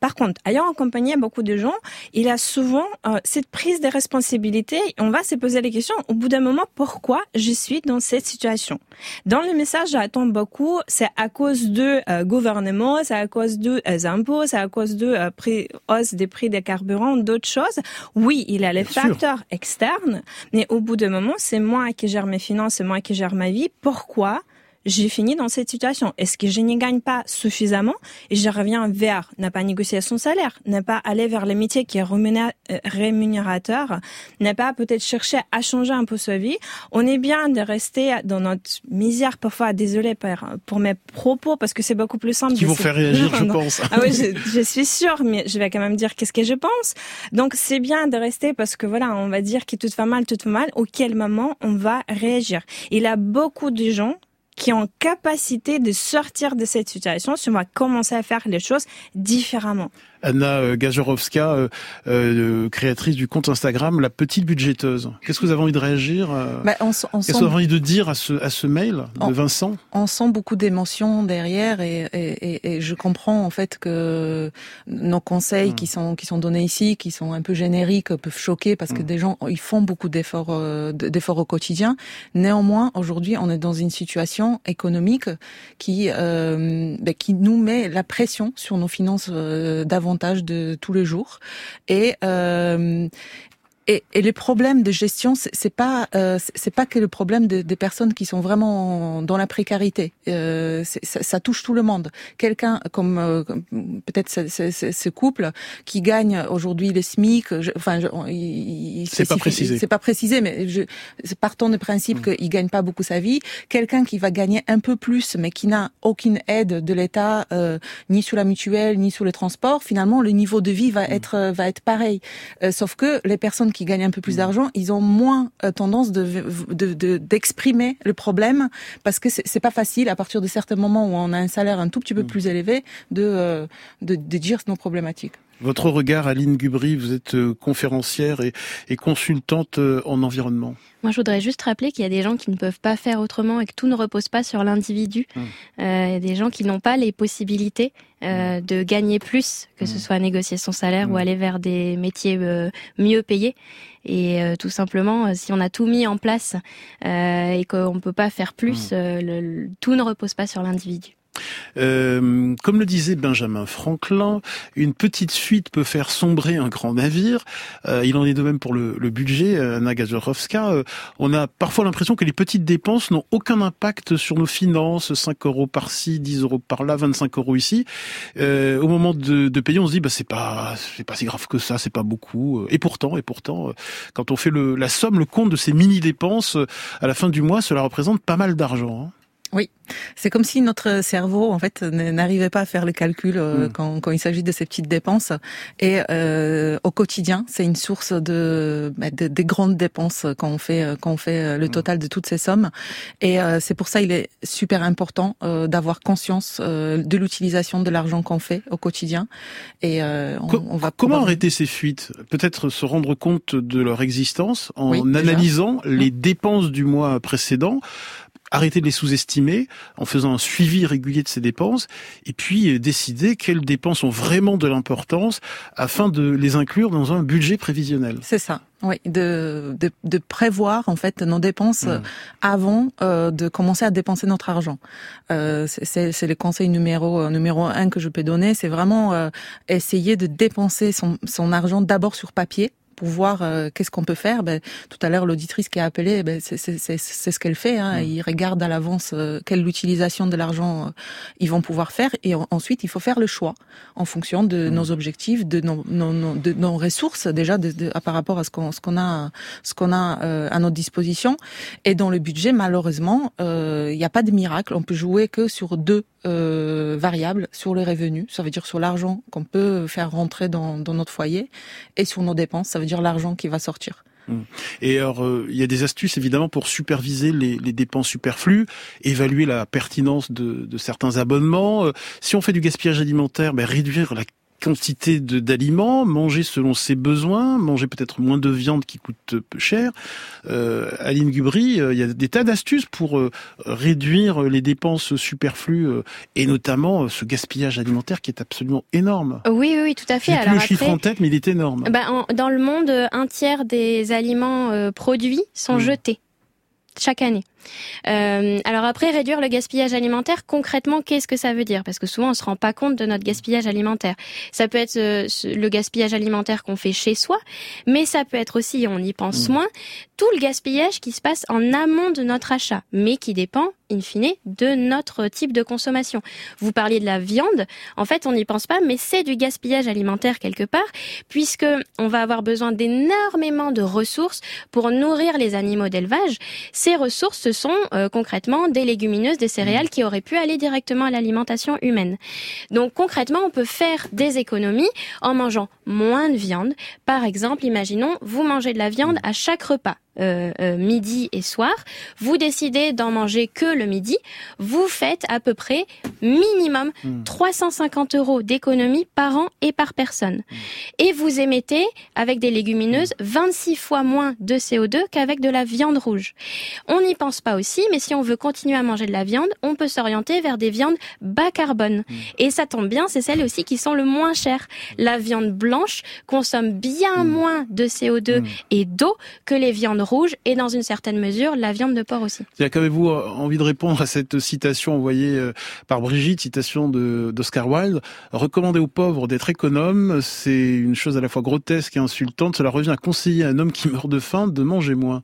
[SPEAKER 7] Par contre, ayant accompagné beaucoup de gens, il y a souvent euh, cette prise de responsabilité. On va se poser les questions au bout d'un moment pourquoi je suis dans cette situation? Dans le message, j'attends beaucoup. C'est à cause de euh, gouvernement, c'est à cause de euh, impôts, c'est à cause de prix, hausse des prix des carburants, d'autres choses. Oui, il y a les facteurs externes, mais au bout d'un moment, c'est moi qui gère mes finances, c'est moi qui gère ma vie. Pourquoi? J'ai fini dans cette situation. Est-ce que je n'y gagne pas suffisamment? Et je reviens vers n'a pas négocié son salaire, n'a pas aller vers le métier qui est euh, rémunérateur, n'a pas peut-être chercher à changer un peu sa vie. On est bien de rester dans notre misère parfois. Désolé pour, mes propos parce que c'est beaucoup plus simple.
[SPEAKER 4] Qui vous faire réagir, je pense.
[SPEAKER 7] Ah oui, je, je, suis sûre, mais je vais quand même dire qu'est-ce que je pense. Donc c'est bien de rester parce que voilà, on va dire que tout va mal, tout va mal. Auquel moment on va réagir. Il y a beaucoup de gens qui ont capacité de sortir de cette situation si on va commencer à faire les choses différemment.
[SPEAKER 4] Anna Gazurowska, créatrice du compte Instagram La Petite Budgéteuse. Qu'est-ce que vous avez envie de réagir
[SPEAKER 5] bah,
[SPEAKER 4] Qu'est-ce que vous avez envie de dire à ce, à ce mail de Vincent?
[SPEAKER 5] On sent beaucoup d'émotions derrière et, et, et, je comprends en fait que nos conseils mmh. qui sont qui sont donnés ici, qui sont un peu génériques, peuvent choquer parce que mmh. des gens ils font beaucoup d'efforts d'efforts au quotidien. Néanmoins, aujourd'hui, on est dans une situation économique qui euh, ben, qui nous met la pression sur nos finances euh, davantage de tous les jours. Et euh, et, et, les problèmes de gestion, c'est pas euh, c'est pas que le problème de, des personnes qui sont vraiment dans la précarité. Euh, ça, ça, touche tout le monde. Quelqu'un comme, euh, peut-être ce, couple qui gagne aujourd'hui le SMIC. enfin,
[SPEAKER 4] c'est pas précisé.
[SPEAKER 5] C'est pas précisé, mais je, partons du principe mmh. qu'il gagne pas beaucoup sa vie. Quelqu'un qui va gagner un peu plus, mais qui n'a aucune aide de l'État, euh, ni sur la mutuelle, ni sur les transports. Finalement, le niveau de vie va mmh. être va être pareil. Euh, sauf que les personnes qui gagnent un peu plus mm. d'argent, ils ont moins euh, tendance de d'exprimer le problème parce que c'est pas facile à partir de certains moments où on a un salaire un tout petit peu mm. plus élevé de, euh, de, de dire nos problématiques.
[SPEAKER 4] Votre regard, Aline Gubry, vous êtes euh, conférencière et, et, consultante euh, en environnement.
[SPEAKER 8] Moi, je voudrais juste rappeler qu'il y a des gens qui ne peuvent pas faire autrement et que tout ne repose pas sur l'individu. Hum. Euh, il y a des gens qui n'ont pas les possibilités euh, hum. de gagner plus, que ce hum. soit négocier son salaire ou aller vers des métiers euh, mieux payés. Et tout simplement, si on a tout mis en place et qu'on ne peut pas faire plus, le, tout ne repose pas sur l'individu.
[SPEAKER 4] Euh, comme le disait Benjamin Franklin, une petite fuite peut faire sombrer un grand navire. Euh, il en est de même pour le, le budget, Anna Gazurowska. Euh, on a parfois l'impression que les petites dépenses n'ont aucun impact sur nos finances. 5 euros par-ci, 10 euros par-là, 25 euros ici. Euh, au moment de, de, payer, on se dit bah c'est pas c'est pas si grave que ça, c'est pas beaucoup. Et pourtant, et pourtant, quand on fait le, la somme, le compte de ces mini dépenses à la fin du mois, cela représente pas mal d'argent. Hein.
[SPEAKER 5] Oui, c'est comme si notre cerveau en fait n'arrivait pas à faire le calcul euh, hmm. quand, quand, il s'agit de ces petites dépenses. Et euh, au quotidien, c'est une source de, bah, de, des grandes dépenses quand on fait quand on fait euh, le hmm. total de toutes ces sommes. Et euh, c'est pour ça il est super important euh, d'avoir conscience de l'utilisation de l'argent qu'on fait au quotidien. Et on, on, va
[SPEAKER 4] comment arrêter ces fuites? Peut-être se rendre compte de leur existence en analysant les hmm. dépenses du mois précédent arrêter de les sous-estimer en faisant un suivi régulier de ces dépenses et puis euh, décider quelles dépenses ont vraiment de l'importance afin de les inclure dans un budget prévisionnel.
[SPEAKER 5] C'est ça. Oui, de, de, de, prévoir en fait nos dépenses mmh. avant euh, de commencer à dépenser notre argent. Euh, c'est le conseil numéro euh, numéro un que je peux donner. C'est vraiment euh, essayer de dépenser son, son argent d'abord sur papier pour voir euh, qu'est-ce qu'on peut faire. Ben, tout à l'heure, l'auditrice qui a appelé, ben, c'est ce qu'elle fait. Hein. Mmh. Ils regardent à l'avance euh, quelle utilisation de l'argent euh, ils vont pouvoir faire. Et ensuite, il faut faire le choix en fonction de mmh. nos objectifs, de nos, nos, de nos ressources déjà de, de, par rapport à ce qu'on qu'on a, ce qu'on a à notre disposition. Et dans le budget, malheureusement, il n'y a pas de miracle. On peut jouer que sur deux euh, variable sur les revenus, ça veut dire sur l'argent qu'on peut faire rentrer dans, notre foyer, et sur nos dépenses, ça veut dire l'argent qui va sortir.
[SPEAKER 4] Mmh. Et alors, euh, il y a des astuces évidemment pour superviser les, dépenses superflues, évaluer la pertinence de, de certains abonnements. Euh, si on fait du gaspillage alimentaire, ben, réduire la quantité d'aliments, manger selon ses besoins, manger peut-être moins de viande qui coûte peu cher. Euh, Aline Gubry, euh, il y a des tas d'astuces pour euh, réduire les dépenses superflues euh, et notamment ce gaspillage alimentaire qui est absolument énorme.
[SPEAKER 8] Oui, oui, tout à fait.
[SPEAKER 4] J'ai plus le chiffre en tête, mais il est énorme.
[SPEAKER 8] Bah, dans le monde, un tiers des aliments produits sont jetés chaque année. Euh, alors après, réduire le gaspillage alimentaire, concrètement, qu'est-ce que ça veut dire? Parce que souvent, on se rend pas compte de notre gaspillage alimentaire. Ça peut être euh, le gaspillage alimentaire qu'on fait chez soi, mais ça peut être aussi, on y pense mmh. moins, tout le gaspillage qui se passe en amont de notre achat, mais qui dépend, in fine, de notre type de consommation. Vous parliez de la viande, en fait, on n'y pense pas, mais c'est du gaspillage alimentaire quelque part, puisque on va avoir besoin d'énormément de ressources pour nourrir les animaux d'élevage. Ces ressources sont euh, concrètement des légumineuses, des céréales qui auraient pu aller directement à l'alimentation humaine. Donc concrètement, on peut faire des économies en mangeant moins de viande. Par exemple, imaginons, vous mangez de la viande à chaque repas euh, euh, midi et soir, vous décidez d'en manger que le midi, vous faites à peu près minimum 350 hmm. euros d'économie par an et par personne. Hmm. Et vous émettez, avec des légumineuses, 26 fois moins de CO2 qu'avec de la viande rouge. On n'y pense pas aussi, mais si on veut continuer à manger de la viande, on peut s'orienter vers des viandes bas carbone. Hmm. Et ça tombe bien, c'est celles aussi qui sont le moins chères. La viande blanche consomme bien moins de CO2 et d'eau que les viandes rouges et dans une certaine mesure la viande de porc aussi.
[SPEAKER 4] Qu'avez-vous euh, envie de répondre à cette citation envoyée euh, par Brigitte, citation d'Oscar Wilde? Recommander aux pauvres d'être économes, c'est une chose à la fois grotesque et insultante. Cela revient à conseiller à un homme qui meurt de faim de manger moins.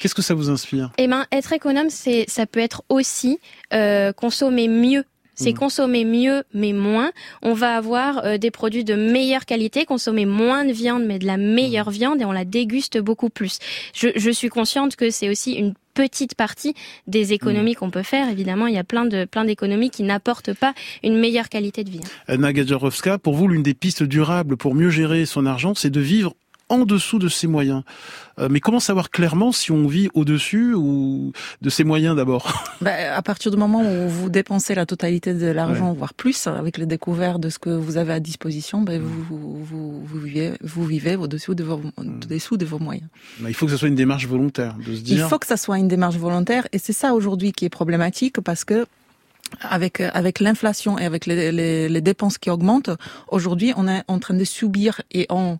[SPEAKER 4] Qu'est-ce que ça vous inspire?
[SPEAKER 8] Eh ben, être économe, c'est ça peut être aussi euh, consommer mieux c'est mm. consommer mieux mais moins. On va avoir euh, des produits de meilleure qualité, consommer moins de viande mais de la meilleure mm. viande et on la déguste beaucoup plus. Je, je suis consciente que c'est aussi une petite partie des économies mm. qu'on peut faire. Évidemment, il y a plein de plein d'économies qui n'apportent pas une meilleure qualité de vie.
[SPEAKER 4] Anna Gajarowska, pour vous, l'une des pistes durables pour mieux gérer son argent, c'est de vivre en dessous de ses moyens. Euh, mais comment savoir clairement si on vit au-dessus ou de ses moyens d'abord?
[SPEAKER 5] Bah, À partir du moment où vous dépensez la totalité de l'argent, voire plus, avec le découvert de ce que vous avez à disposition, bah, vous, vous, vous, vivez, vous vivez au-dessous de, vos, au-dessous de vos moyens.
[SPEAKER 4] Bah, il faut que ce soit une démarche volontaire, de se dire...
[SPEAKER 5] Il faut que ça soit une démarche volontaire, et c'est ça aujourd'hui qui est problématique, parce que avec avec l'inflation et avec les, les, les dépenses qui augmentent, aujourd'hui, on est en train de subir et on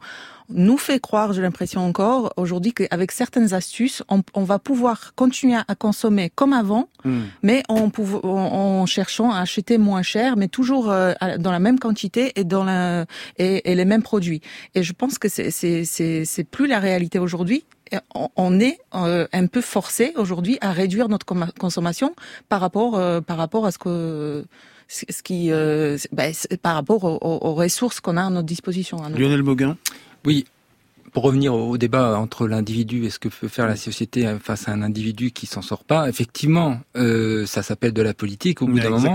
[SPEAKER 5] nous fait croire, j'ai l'impression encore aujourd'hui qu'avec certaines astuces, on, on, va pouvoir continuer à consommer comme avant, hmm. mais en, en, cherchant à acheter moins cher, mais toujours euh, dans la même quantité et dans la et, et les mêmes produits. Et je pense que c'est plus la réalité aujourd'hui on est euh, un peu forcé aujourd'hui à réduire notre consommation par rapport euh, par rapport à ce que ce qui ben, par rapport aux, aux ressources qu'on a à notre disposition.
[SPEAKER 4] Lionel Boguin
[SPEAKER 6] oui, pour revenir au débat entre l'individu et ce que peut faire la société face à un individu qui s'en sort pas, effectivement, euh, ça s'appelle de la politique au bout d'un moment.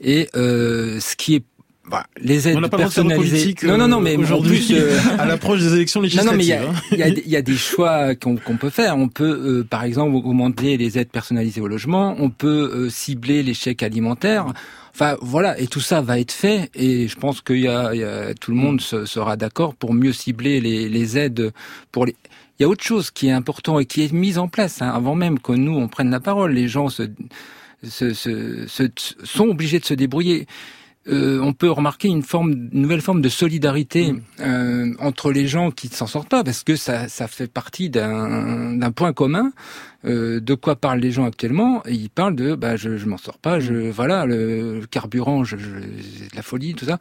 [SPEAKER 6] Et euh, ce qui est bah, les aides personnalisées.
[SPEAKER 4] non, non, non, mais euh, aujourd'hui, euh, à l'approche des élections législatives. Non, non, mais
[SPEAKER 6] il y, hein. y, a des choix qu'on peut faire. On peut, par exemple, augmenter les aides personnalisées au logement. On peut cibler les chèques alimentaires. Enfin voilà, et tout ça va être fait, et je pense qu'il y, a, tout le monde sera d'accord pour mieux cibler les, aides pour les. Il y a autre chose qui est important et qui est mise en place hein, avant même que nous on prenne la parole. Les gens se, se, se sont obligés de se débrouiller. Euh, on peut remarquer une forme, une nouvelle forme de solidarité mm. euh, entre les gens qui ne s'en sortent pas, parce que ça, ça fait partie d'un point commun. Euh, de quoi parlent les gens actuellement? Ils parlent de, bah, je, je m'en sors pas, je, mm. voilà, le, carburant, je, je, la folie, tout ça.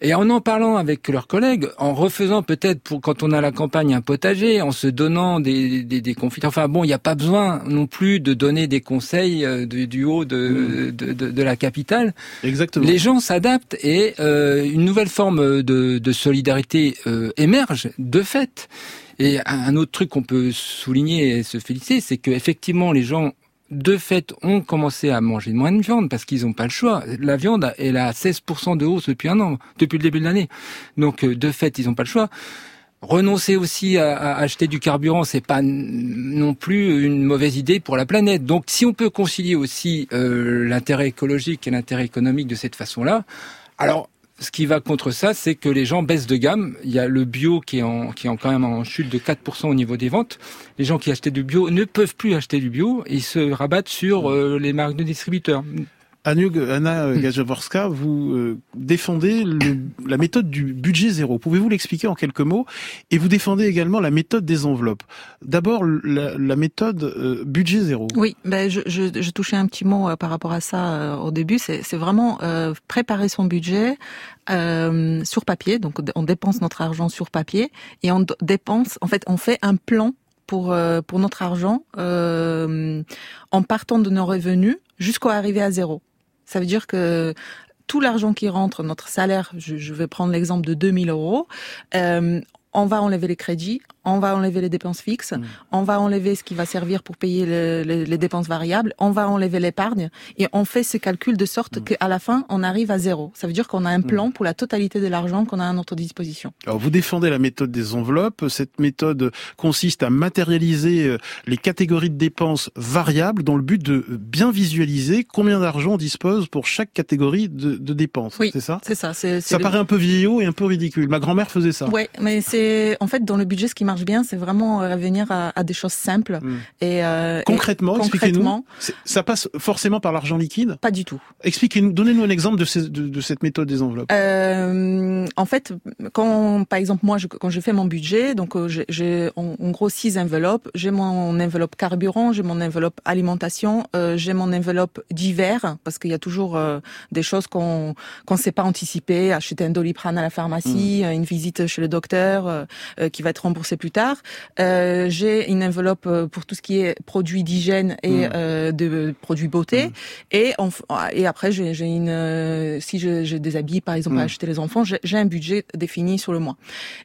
[SPEAKER 6] Et en en parlant avec leurs collègues, en refaisant peut-être pour quand on a la campagne un potager, en se donnant des, des, des conflits. Enfin bon, il n'y a pas besoin non plus de donner des conseils euh, du, haut de, de, de, de, la capitale.
[SPEAKER 4] Exactement.
[SPEAKER 6] Les gens s'adaptent et euh, une nouvelle forme de, de solidarité euh, émerge de fait. Et un autre truc qu'on peut souligner et se féliciter, c'est que effectivement les gens de fait, ont commencé à manger moins de viande parce qu'ils n'ont pas le choix. La viande, elle a 16% de hausse depuis un an, depuis le début de l'année. Donc, euh, de fait, ils n'ont pas le choix. Renoncer aussi à, acheter du carburant, c'est pas non plus une mauvaise idée pour la planète. Donc, si on peut concilier aussi euh, l'intérêt écologique et l'intérêt économique de cette façon-là, alors ce qui va contre ça, c'est que les gens baissent de gamme. Il y a le bio qui est, en, qui est quand même en chute de 4% au niveau des ventes. Les gens qui achetaient du bio ne peuvent plus acheter du bio. Ils se rabattent sur euh, les marques de distributeurs.
[SPEAKER 4] Anna euh, hmm. Gajaworska, vous euh, défendez la méthode du budget zéro. Pouvez-vous l'expliquer en quelques mots? Et vous défendez également la méthode des enveloppes. D'abord, la, méthode euh, budget zéro.
[SPEAKER 5] Oui, ben je, je, touchais un petit mot par rapport à ça au début. C'est vraiment préparer son budget sur papier. Donc, on dépense notre argent sur papier et on dépense. En fait, on fait un plan pour pour notre argent en partant de nos revenus jusqu'à arriver à zéro. Ça veut dire que tout l'argent qui rentre, notre salaire, je, vais prendre l'exemple de 2000 euros, euh, on va enlever les crédits, on va enlever les dépenses fixes, mm. on va enlever ce qui va servir pour payer les dépenses variables, on va enlever l'épargne et on fait ces calculs de sorte mm. qu'à la fin, on arrive à zéro. Ça veut dire qu'on a un plan pour la totalité de l'argent qu'on a à notre disposition.
[SPEAKER 4] Alors vous défendez la méthode des enveloppes. Cette méthode consiste à matérialiser euh, les catégories de dépenses variables dans le but de bien visualiser combien d'argent on dispose pour chaque catégorie de, de dépenses.
[SPEAKER 5] Oui,
[SPEAKER 4] c'est ça?
[SPEAKER 5] C'est ça.
[SPEAKER 4] ça paraît un peu vieillot et un peu ridicule. Ma grand-mère faisait ça.
[SPEAKER 5] Oui, mais c'est en fait dans le budget ce qui marche bien, c'est vraiment revenir à, à, des choses simples.
[SPEAKER 4] Hmm. Et, euh, concrètement, expliquez-nous. Ça passe forcément par l'argent liquide?
[SPEAKER 5] Pas du tout.
[SPEAKER 4] Expliquez-nous, donnez-nous un exemple de, de, de, cette méthode des enveloppes.
[SPEAKER 5] Euh, en fait, quand par exemple moi, je, quand je fais mon budget, donc euh, j'ai en, en, gros six enveloppes. J'ai mon enveloppe carburant, j'ai mon enveloppe alimentation, euh, j'ai mon enveloppe d'hiver parce qu'il y a toujours euh, des choses qu'on qu'on ne sait pas anticiper. Acheter un doliprane à la pharmacie, hmm. une visite chez le docteur qui va être remboursée plus tard. j'ai une enveloppe pour tout ce qui est produits d'hygiène et mmh. de produits beauté. Mmh. Et, et après, j'ai une, si j'ai des habits, par exemple, à acheter les enfants, j'ai un budget défini sur le mois.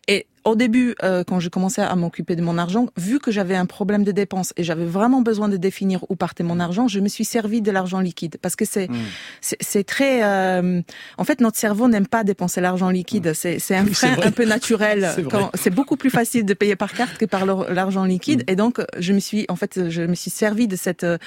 [SPEAKER 5] Et au début, euh, quand j'ai commencé à m'occuper de mon argent, vu que j'avais un problème de dépenses et j'avais vraiment besoin de définir où partait mon argent, je me suis servi de l'argent liquide parce que c'est mmh. c'est très. Euh... En fait, notre cerveau n'aime pas dépenser l'argent liquide. Mmh. C'est un frein un peu naturel. C'est beaucoup plus facile de payer par carte que par l'argent liquide. Mmh. Et donc, je me suis en fait, je me suis servi de cette euh,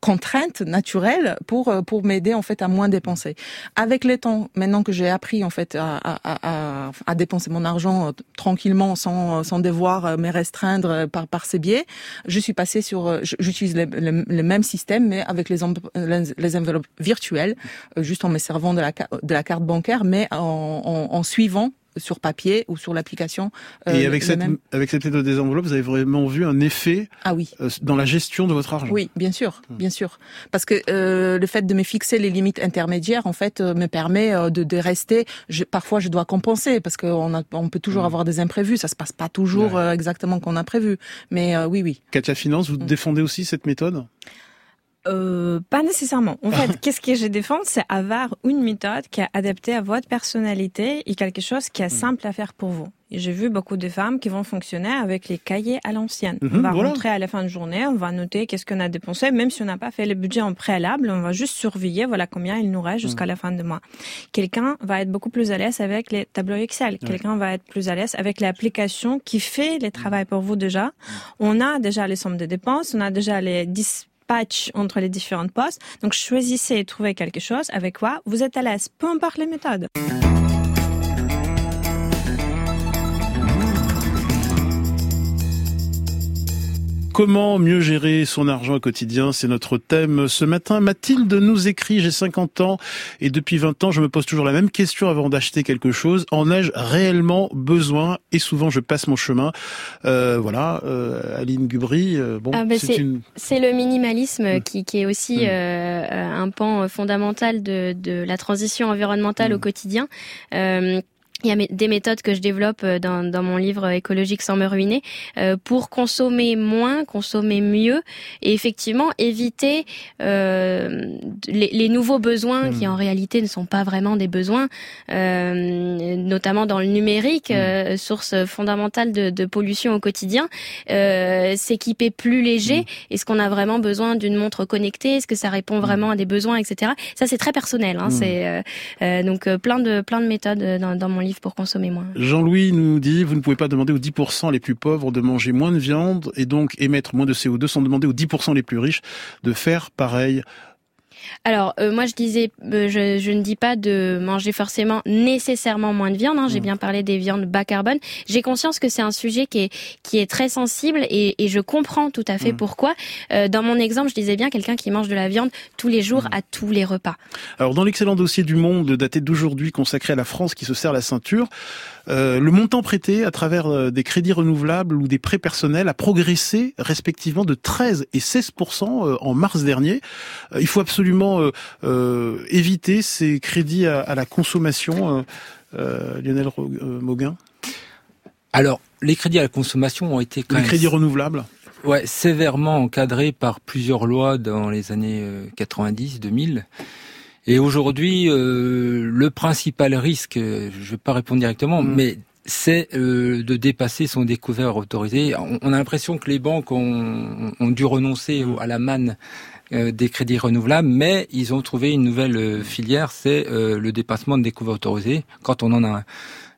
[SPEAKER 5] contrainte naturelle pour euh, pour m'aider en fait à moins dépenser. Avec le temps, maintenant que j'ai appris en fait à, à, à, à dépenser mon argent tranquillement sans, devoir euh, me restreindre euh, par, ces biais. Je suis passée sur, euh, j'utilise le, même système, mais avec les, enveloppes virtuelles, juste en me servant de la, carte bancaire, mais en suivant sur papier ou sur l'application.
[SPEAKER 4] Euh, et avec cette, avec cette méthode des enveloppes, vous avez vraiment vu un effet
[SPEAKER 5] ah oui.
[SPEAKER 4] Euh, dans la gestion de votre argent
[SPEAKER 5] Oui, bien sûr, hmm. bien sûr. Parce que euh, le fait de me fixer les limites intermédiaires, en fait, me permet de, de rester. Je, parfois, je dois compenser parce qu'on on peut toujours hmm. avoir des imprévus. Ça se passe pas toujours exactement qu'on a prévu. Mais oui, oui.
[SPEAKER 4] Katia Finance, vous hmm. défendez aussi cette méthode?
[SPEAKER 7] Euh, pas nécessairement. En fait, qu'est-ce que je défends, c'est avoir une méthode qui est adaptée à votre personnalité et quelque chose qui est hmm. simple à faire pour vous. J'ai vu beaucoup de femmes qui vont fonctionner avec les cahiers à l'ancienne. on mhm, va rentrer à la fin de journée, on va noter qu'est-ce qu'on a dépensé, même si on n'a pas fait le budget en préalable, on va juste surveiller, voilà combien il nous reste jusqu'à mhm. la fin de mois. Quelqu'un va être beaucoup plus à l'aise avec les tableaux Excel. Quelqu'un va être plus à l'aise avec l'application qui fait les travaux pour vous déjà. On a déjà les sommes de dépenses, on a déjà les 10 entre les différentes postes. Donc choisissez et trouvez quelque chose avec quoi? Vous êtes à l'aise, peu importe les méthodes.
[SPEAKER 4] Comment mieux gérer son argent au quotidien C'est notre thème ce matin. Mathilde nous écrit, j'ai 50 ans et depuis 20 ans, je me pose toujours la même question avant d'acheter quelque chose. En ai-je réellement besoin Et souvent, je passe mon chemin. Euh, voilà, euh, Aline Gubry. Euh, bon,
[SPEAKER 8] ah ben c'est le minimalisme hmm. qui, qui, est aussi euh, un pan fondamental de, de la transition environnementale au hmm. quotidien. Euh, il y a des méthodes que je développe euh, dans, dans mon livre écologique sans me ruiner euh, pour consommer moins, consommer mieux et effectivement éviter euh, les, les, nouveaux besoins qui en réalité ne sont pas vraiment des besoins, euh, notamment dans le numérique, euh, source fondamentale de, de, pollution au quotidien. S'équiper plus léger, est-ce qu'on a vraiment besoin d'une montre connectée? Est-ce que ça répond vraiment à des besoins, etc. Ça c'est très personnel. Hein, C'est donc plein de plein de méthodes dans, dans mon livre pour consommer moins.
[SPEAKER 4] Jean-Louis nous dit, vous ne pouvez pas demander aux 10% les plus pauvres de manger moins de viande et donc émettre moins de CO2 sans demander aux 10% les plus riches de faire pareil.
[SPEAKER 8] Alors euh, moi je disais, euh, je, je, ne dis pas de manger forcément nécessairement moins de viande. Hein. J'ai mmh. bien parlé des viandes bas carbone. J'ai conscience que c'est un sujet qui est qui est très sensible et, et je comprends tout à fait mmh. pourquoi. Euh, dans mon exemple, je disais bien quelqu'un qui mange de la viande tous les jours mmh. à tous les repas.
[SPEAKER 4] Alors dans l'excellent dossier du Monde daté d'aujourd'hui consacré à la France qui se serre la ceinture, euh, le montant prêté à travers euh, des crédits renouvelables ou des prêts personnels a progressé respectivement de 13 et 16% euh, en mars dernier. il faut absolument éviter ces crédits à, la consommation. Lionel Mauguin
[SPEAKER 6] Alors, les crédits à la consommation ont été
[SPEAKER 4] quand les crédits renouvelables
[SPEAKER 6] Ouais, sévèrement encadrés par plusieurs lois dans les années 90, 2000. Et aujourd'hui, euh, le principal risque, je ne vais pas répondre directement, mm. mais c'est euh, de dépasser son découvert autorisé. On, a l'impression que les banques ont, ont dû renoncer à la manne euh, des crédits renouvelables, mais ils ont trouvé une nouvelle euh, filière, c'est le dépassement de découvert autorisé quand on en a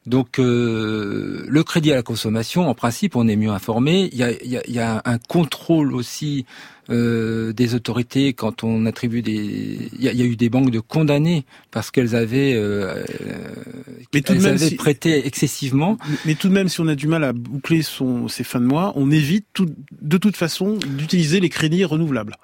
[SPEAKER 6] Donc le crédit à la consommation, en principe, on est mieux informé. Il y a, il y a, il y a un contrôle aussi euh, des autorités quand on attribue des. Il y, a eu des banques de condamnés parce qu'elles avaient, euh, mais tout de même, avaient prêté excessivement.
[SPEAKER 4] Mais tout de même, si on a du mal à boucler son, ses fins de mois, on évite tout, de toute façon d'utiliser les crédits renouvelables.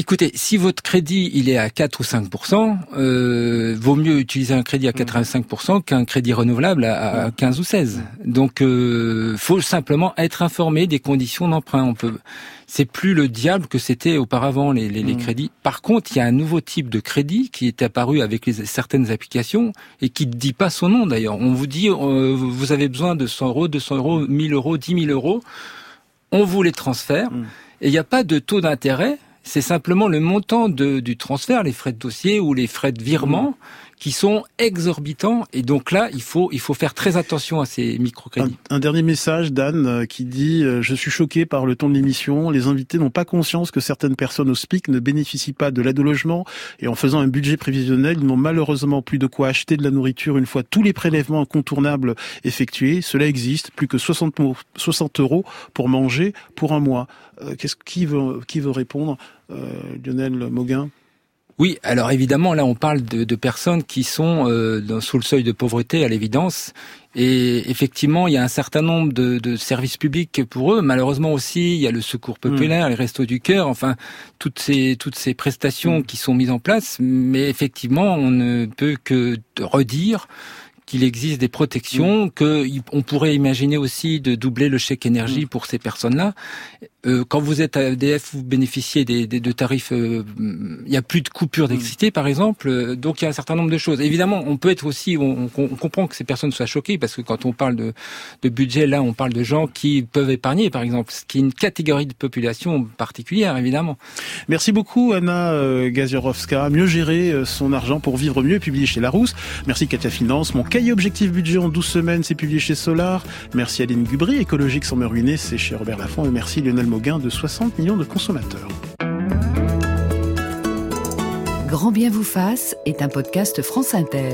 [SPEAKER 6] Écoutez, si votre crédit il est à 4 ou 5% euh, vaut mieux utiliser un crédit à 85% qu'un crédit renouvelable à, 15 ou 16. Donc euh, faut simplement être informé des conditions d'emprunt. On peut c'est plus le diable que c'était auparavant les, les, les, mm. crédits. Par contre, il y a un nouveau type de crédit qui est apparu avec les, certaines applications et qui ne dit pas son nom d'ailleurs. On vous dit euh, vous avez besoin de 100 euros, 200 euros, 1000 euros, 10 000 euros. On vous les transfère et il n'y a pas de taux d'intérêt c'est simplement le montant de, du transfert, les frais de dossier ou les frais de virement qui sont exorbitants. Et donc là, il faut, il faut faire très attention à ces microcrédits.
[SPEAKER 4] Un, dernier message d'Anne euh, qui dit euh, Je suis choqué par le ton de l'émission. Les invités n'ont pas conscience que certaines personnes au SPIC ne bénéficient pas de l'aide au logement. Et en faisant un budget prévisionnel, ils n'ont malheureusement plus de quoi acheter de la nourriture une fois tous les prélèvements incontournables effectués. Cela existe, plus que 60, 60 euros pour manger pour un mois. Euh, qu'est-ce qui veut, qui veut répondre Lionel Mauguin
[SPEAKER 6] oui, alors évidemment, là, on parle de, de personnes qui sont euh, sous le seuil de pauvreté, à l'évidence. Et effectivement, il y a un certain nombre de, de, services publics pour eux. Malheureusement aussi, il y a le secours populaire, mm. les restos du cœur, enfin toutes ces toutes ces prestations qui sont mises en place. Mais effectivement, on ne peut que redire qu'il existe des protections, mm. que on pourrait imaginer aussi de doubler le chèque énergie pour ces personnes-là. Euh, quand vous êtes à EDF, vous bénéficiez des, des de tarifs. Euh, il n'y a plus de coupure d'électricité, par exemple. Euh, donc il y a un certain nombre de choses. Évidemment, on peut être aussi. On, on, comprend que ces personnes soient choquées parce que quand on parle de, de, budget, là, on parle de gens qui peuvent épargner, par exemple, ce qui est une catégorie de population particulière, évidemment.
[SPEAKER 4] Merci beaucoup, Anna Gazierowska. Mieux gérer son argent pour vivre mieux, publié chez Larousse. Merci Katia Finance. Mon cahier objectif budget en 12 semaines, c'est publié chez Solar. Merci Aline Gubry. Écologique sans me ruiner, c'est chez Robert Laffont. Et merci Lionel gain de 60 millions de consommateurs.
[SPEAKER 1] Grand bien vous fasse est un podcast France Inter.